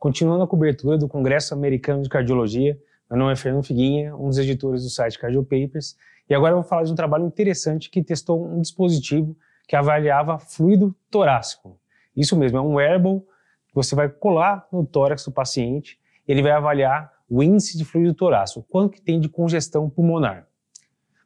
Continuando a cobertura do Congresso Americano de Cardiologia, meu nome é Fernando Figuinha, um dos editores do site Cardio Papers, e agora eu vou falar de um trabalho interessante que testou um dispositivo que avaliava fluido torácico. Isso mesmo, é um wearable que você vai colar no tórax do paciente, ele vai avaliar o índice de fluido torácico, quanto que tem de congestão pulmonar.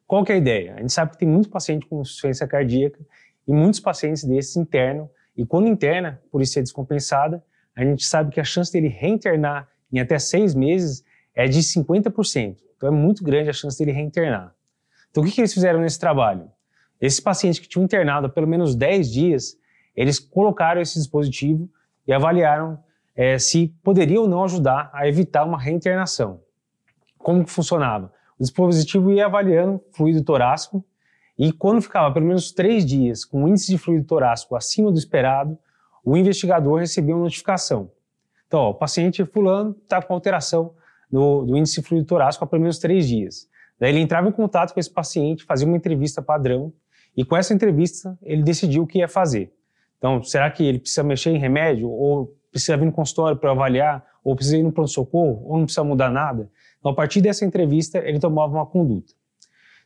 Qual que é a ideia? A gente sabe que tem muito paciente com insuficiência cardíaca e muitos pacientes desses internam, e quando interna, por isso ser descompensada, a gente sabe que a chance dele reinternar em até seis meses é de 50%. Então é muito grande a chance dele reinternar. Então o que, que eles fizeram nesse trabalho? Esses pacientes que tinham internado há pelo menos 10 dias, eles colocaram esse dispositivo e avaliaram é, se poderia ou não ajudar a evitar uma reinternação. Como que funcionava? O dispositivo ia avaliando fluido torácico e quando ficava pelo menos três dias com índice de fluido torácico acima do esperado, o investigador recebia uma notificação. Então, ó, o paciente fulano está com alteração do, do, índice fluido torácico há pelo menos três dias. Daí ele entrava em contato com esse paciente, fazia uma entrevista padrão e com essa entrevista ele decidiu o que ia fazer. Então, será que ele precisa mexer em remédio ou precisa vir no consultório para avaliar ou precisa ir no pronto-socorro ou não precisa mudar nada? Então, a partir dessa entrevista, ele tomava uma conduta.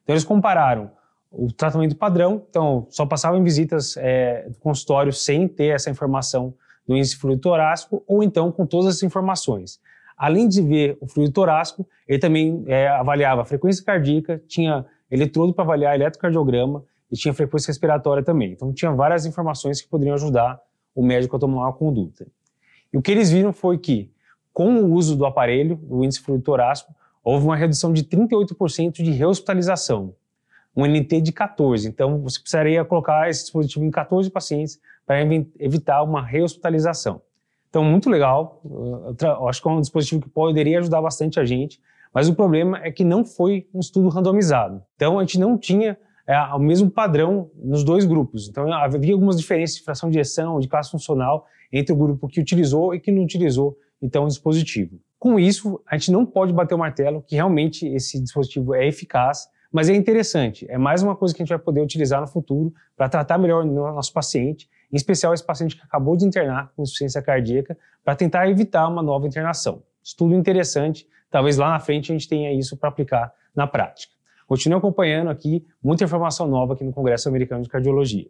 Então, eles compararam o tratamento padrão, então só passava em visitas é, do consultório sem ter essa informação do índice fluido torácico ou então com todas as informações. Além de ver o fluido torácico, ele também é, avaliava a frequência cardíaca, tinha eletrodo para avaliar eletrocardiograma e tinha frequência respiratória também. Então tinha várias informações que poderiam ajudar o médico a tomar uma conduta. E o que eles viram foi que, com o uso do aparelho, do índice fluido torácico, houve uma redução de 38% de rehospitalização um NT de 14. Então, você precisaria colocar esse dispositivo em 14 pacientes para evitar uma rehospitalização. Então, muito legal. Eu acho que é um dispositivo que poderia ajudar bastante a gente, mas o problema é que não foi um estudo randomizado. Então, a gente não tinha é, o mesmo padrão nos dois grupos. Então, havia algumas diferenças de fração de ejeção, de classe funcional, entre o grupo que utilizou e que não utilizou, então, o dispositivo. Com isso, a gente não pode bater o martelo que realmente esse dispositivo é eficaz, mas é interessante, é mais uma coisa que a gente vai poder utilizar no futuro para tratar melhor o nosso paciente, em especial esse paciente que acabou de internar com insuficiência cardíaca, para tentar evitar uma nova internação. Estudo interessante, talvez lá na frente a gente tenha isso para aplicar na prática. Continue acompanhando aqui, muita informação nova aqui no Congresso Americano de Cardiologia.